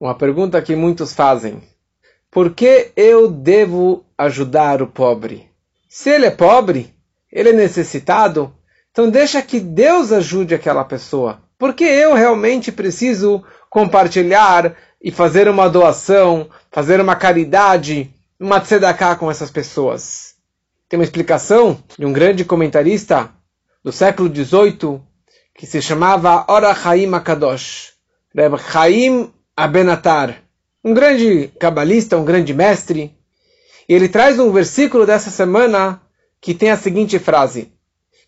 Uma pergunta que muitos fazem. Por que eu devo ajudar o pobre? Se ele é pobre, ele é necessitado, então deixa que Deus ajude aquela pessoa. Porque eu realmente preciso compartilhar e fazer uma doação, fazer uma caridade, uma tzedakah com essas pessoas. Tem uma explicação de um grande comentarista do século XVIII que se chamava Ora Chaim Akadosh, Reb Chaim Abenatar, um grande cabalista, um grande mestre. E ele traz um versículo dessa semana que tem a seguinte frase: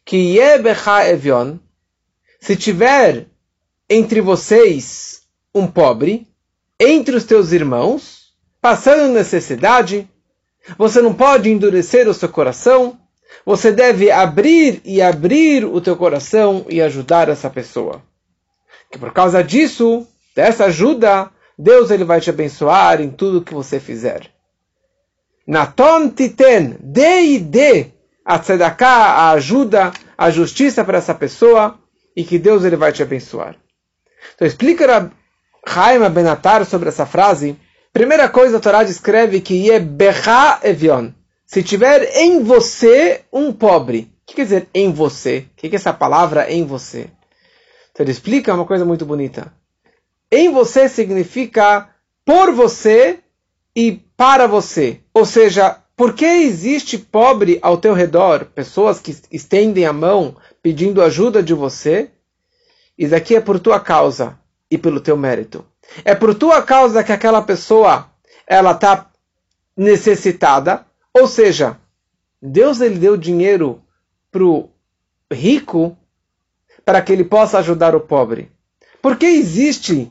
Que Yebecha Evion, se tiver entre vocês um pobre, entre os teus irmãos, passando necessidade, você não pode endurecer o seu coração, você deve abrir e abrir o teu coração e ajudar essa pessoa. Que por causa disso, dessa ajuda, Deus ele vai te abençoar em tudo que você fizer. Naton titen, dê e dê a tzedakah, a ajuda, a justiça para essa pessoa e que Deus ele vai te abençoar. Então explica Chaim Benatar sobre essa frase. Primeira coisa, a Torá descreve que Yebecha Evion. Se tiver em você um pobre. O que quer dizer em você? O que é essa palavra em você? Então ele explica uma coisa muito bonita. Em você significa por você e para você. Ou seja, porque existe pobre ao teu redor, pessoas que estendem a mão pedindo ajuda de você, isso aqui é por tua causa e pelo teu mérito. É por tua causa que aquela pessoa ela está necessitada, ou seja, Deus ele deu dinheiro para o rico para que ele possa ajudar o pobre. Por que existe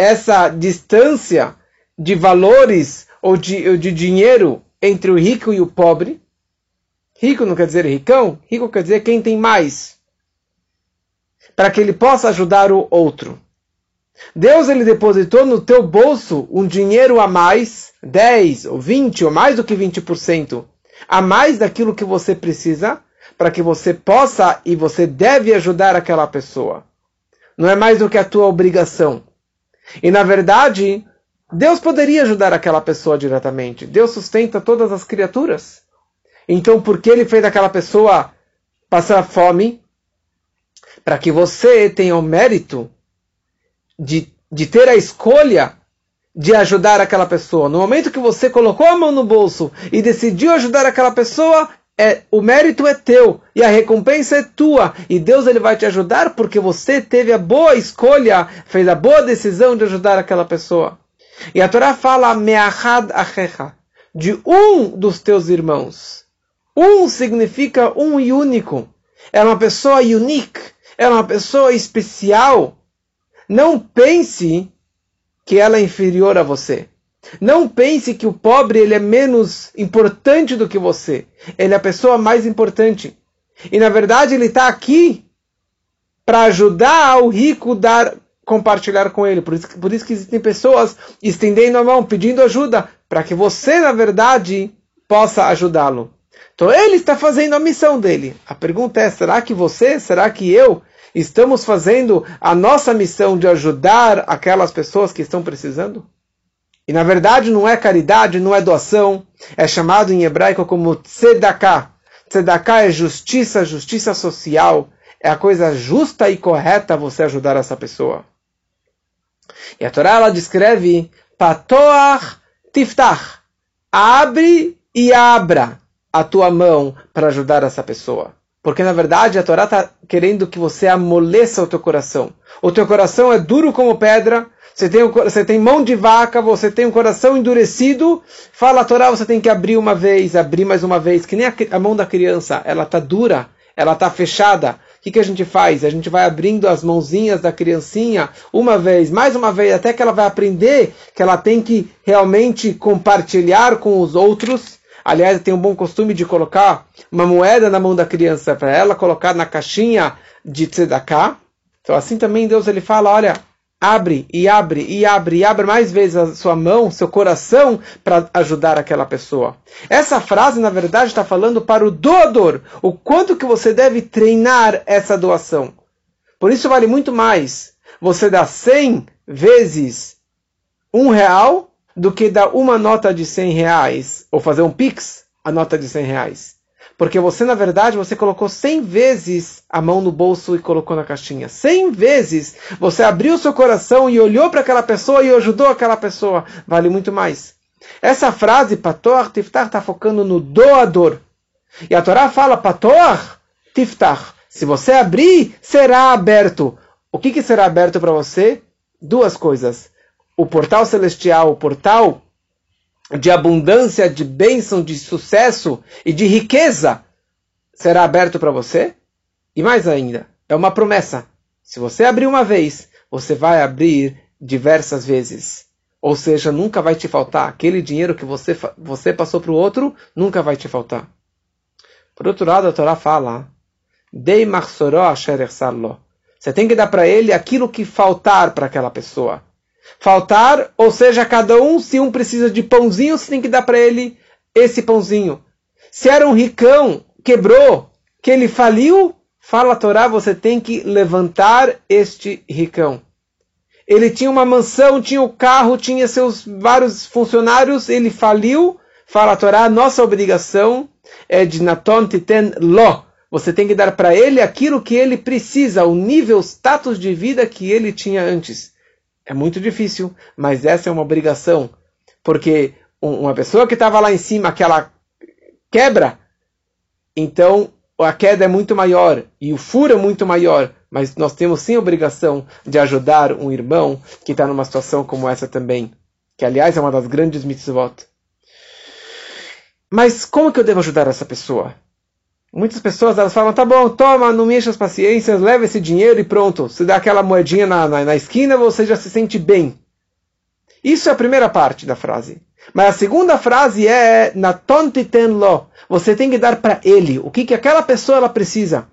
essa distância de valores ou de, ou de dinheiro entre o rico e o pobre? Rico não quer dizer ricão, rico quer dizer quem tem mais. Para que ele possa ajudar o outro. Deus ele depositou no teu bolso um dinheiro a mais, 10 ou 20 ou mais do que 20%, a mais daquilo que você precisa, para que você possa e você deve ajudar aquela pessoa. Não é mais do que a tua obrigação. E na verdade, Deus poderia ajudar aquela pessoa diretamente. Deus sustenta todas as criaturas. Então, por que ele fez aquela pessoa passar fome? Para que você tenha o mérito de, de ter a escolha de ajudar aquela pessoa. No momento que você colocou a mão no bolso e decidiu ajudar aquela pessoa, é, o mérito é teu e a recompensa é tua. E Deus ele vai te ajudar porque você teve a boa escolha, fez a boa decisão de ajudar aquela pessoa. E a Torá fala me'achad achecha, de um dos teus irmãos. Um significa um e único. É uma pessoa unique, é uma pessoa especial. Não pense que ela é inferior a você. Não pense que o pobre ele é menos importante do que você. Ele é a pessoa mais importante. E na verdade ele está aqui para ajudar o rico dar compartilhar com ele. Por isso, por isso que existem pessoas estendendo a mão, pedindo ajuda, para que você, na verdade, possa ajudá-lo. Então ele está fazendo a missão dele. A pergunta é: será que você, será que eu estamos fazendo a nossa missão de ajudar aquelas pessoas que estão precisando? E na verdade não é caridade, não é doação, é chamado em hebraico como tzedakah. Tzedakah é justiça, justiça social. É a coisa justa e correta você ajudar essa pessoa. E a Torá ela descreve patoach tiftach. Abre e abra a tua mão para ajudar essa pessoa. Porque na verdade a Torá está querendo que você amoleça o teu coração. O teu coração é duro como pedra, você tem, você tem mão de vaca, você tem um coração endurecido. Fala a Torá, você tem que abrir uma vez, abrir mais uma vez, que nem a, a mão da criança, ela está dura, ela está fechada. O que, que a gente faz? A gente vai abrindo as mãozinhas da criancinha uma vez, mais uma vez, até que ela vai aprender que ela tem que realmente compartilhar com os outros Aliás, tem um bom costume de colocar uma moeda na mão da criança para ela colocar na caixinha de tzedakah. Então assim também Deus ele fala, olha, abre e abre e abre e abre mais vezes a sua mão, seu coração para ajudar aquela pessoa. Essa frase, na verdade, está falando para o doador, o quanto que você deve treinar essa doação. Por isso vale muito mais você dar 100 vezes um real do que dar uma nota de 100 reais, ou fazer um pix, a nota de 100 reais. Porque você, na verdade, você colocou 100 vezes a mão no bolso e colocou na caixinha. 100 vezes você abriu seu coração e olhou para aquela pessoa e ajudou aquela pessoa. Vale muito mais. Essa frase, Patoar Tiftar, está focando no doador. E a Torá fala, Patoar Tiftar. Se você abrir, será aberto. O que, que será aberto para você? Duas coisas. O portal celestial, o portal de abundância, de bênção, de sucesso e de riqueza será aberto para você. E mais ainda, é uma promessa. Se você abrir uma vez, você vai abrir diversas vezes. Ou seja, nunca vai te faltar. Aquele dinheiro que você, você passou para o outro, nunca vai te faltar. Por outro lado, a Torá fala: Dei Você tem que dar para ele aquilo que faltar para aquela pessoa faltar, ou seja, cada um, se um precisa de pãozinho, você tem que dar para ele esse pãozinho. Se era um ricão, quebrou, que ele faliu, fala a Torá, você tem que levantar este ricão. Ele tinha uma mansão, tinha o um carro, tinha seus vários funcionários, ele faliu, fala a Torá, nossa obrigação é de Naton Titen Lo. Você tem que dar para ele aquilo que ele precisa, o nível, status de vida que ele tinha antes. É muito difícil, mas essa é uma obrigação. Porque uma pessoa que estava lá em cima, que ela quebra, então a queda é muito maior e o furo é muito maior. Mas nós temos sim a obrigação de ajudar um irmão que está numa situação como essa também. Que, aliás, é uma das grandes mitzvot. Mas como que eu devo ajudar essa pessoa? Muitas pessoas elas falam, tá bom, toma, não mexa as paciências, leva esse dinheiro e pronto. Se dá aquela moedinha na, na, na esquina, você já se sente bem. Isso é a primeira parte da frase. Mas a segunda frase é na tontiten lo. Você tem que dar para ele o que, que aquela pessoa ela precisa.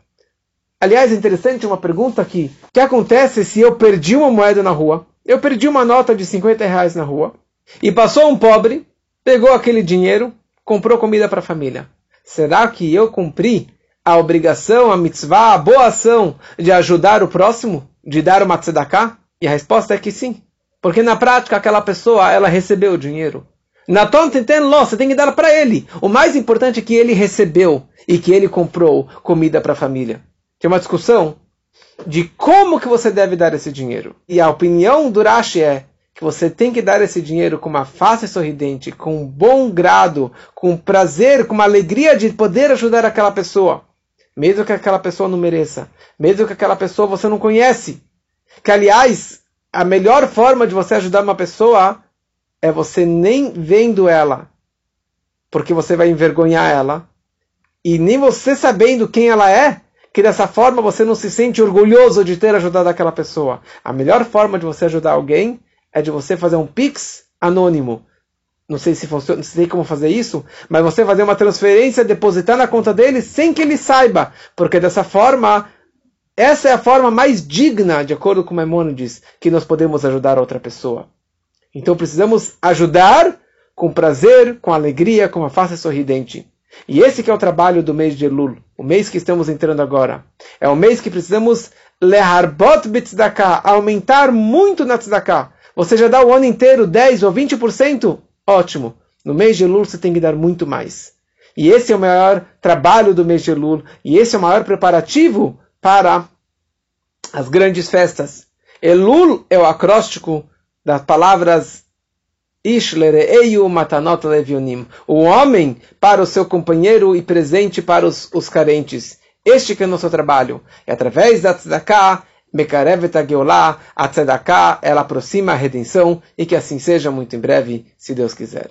Aliás, é interessante uma pergunta aqui. O que acontece se eu perdi uma moeda na rua? Eu perdi uma nota de 50 reais na rua. E passou um pobre, pegou aquele dinheiro, comprou comida para a família será que eu cumpri a obrigação, a mitzvah, a boa ação de ajudar o próximo, de dar uma tzedakah? E a resposta é que sim. Porque na prática aquela pessoa, ela recebeu o dinheiro. Na tonta lo, você tem que dar para ele. O mais importante é que ele recebeu e que ele comprou comida para a família. Tem uma discussão de como que você deve dar esse dinheiro. E a opinião do Rashi é que você tem que dar esse dinheiro com uma face sorridente, com um bom grado, com prazer, com uma alegria de poder ajudar aquela pessoa, mesmo que aquela pessoa não mereça, mesmo que aquela pessoa você não conhece. Que aliás, a melhor forma de você ajudar uma pessoa é você nem vendo ela, porque você vai envergonhar ela, e nem você sabendo quem ela é, que dessa forma você não se sente orgulhoso de ter ajudado aquela pessoa. A melhor forma de você ajudar alguém é de você fazer um Pix anônimo. Não sei se funciona, não sei como fazer isso, mas você fazer uma transferência, depositar na conta dele sem que ele saiba, porque dessa forma, essa é a forma mais digna, de acordo com Maimonides, que nós podemos ajudar outra pessoa. Então precisamos ajudar com prazer, com alegria, com uma face sorridente. E esse que é o trabalho do mês de Elul, o mês que estamos entrando agora. É o mês que precisamos leharbot bitzdaka, aumentar muito na tzedakah. Você já dá o ano inteiro 10 ou 20%? Ótimo. No mês de Elul você tem que dar muito mais. E esse é o maior trabalho do mês de Elul. E esse é o maior preparativo para as grandes festas. Elul é o acróstico das palavras Ishlereeyu matanot levionim. O homem para o seu companheiro e presente para os, os carentes. Este que é o nosso trabalho. E através da tzedakah, Mekarevet Ageulah, a Tzedakah, ela aproxima a redenção e que assim seja muito em breve, se Deus quiser.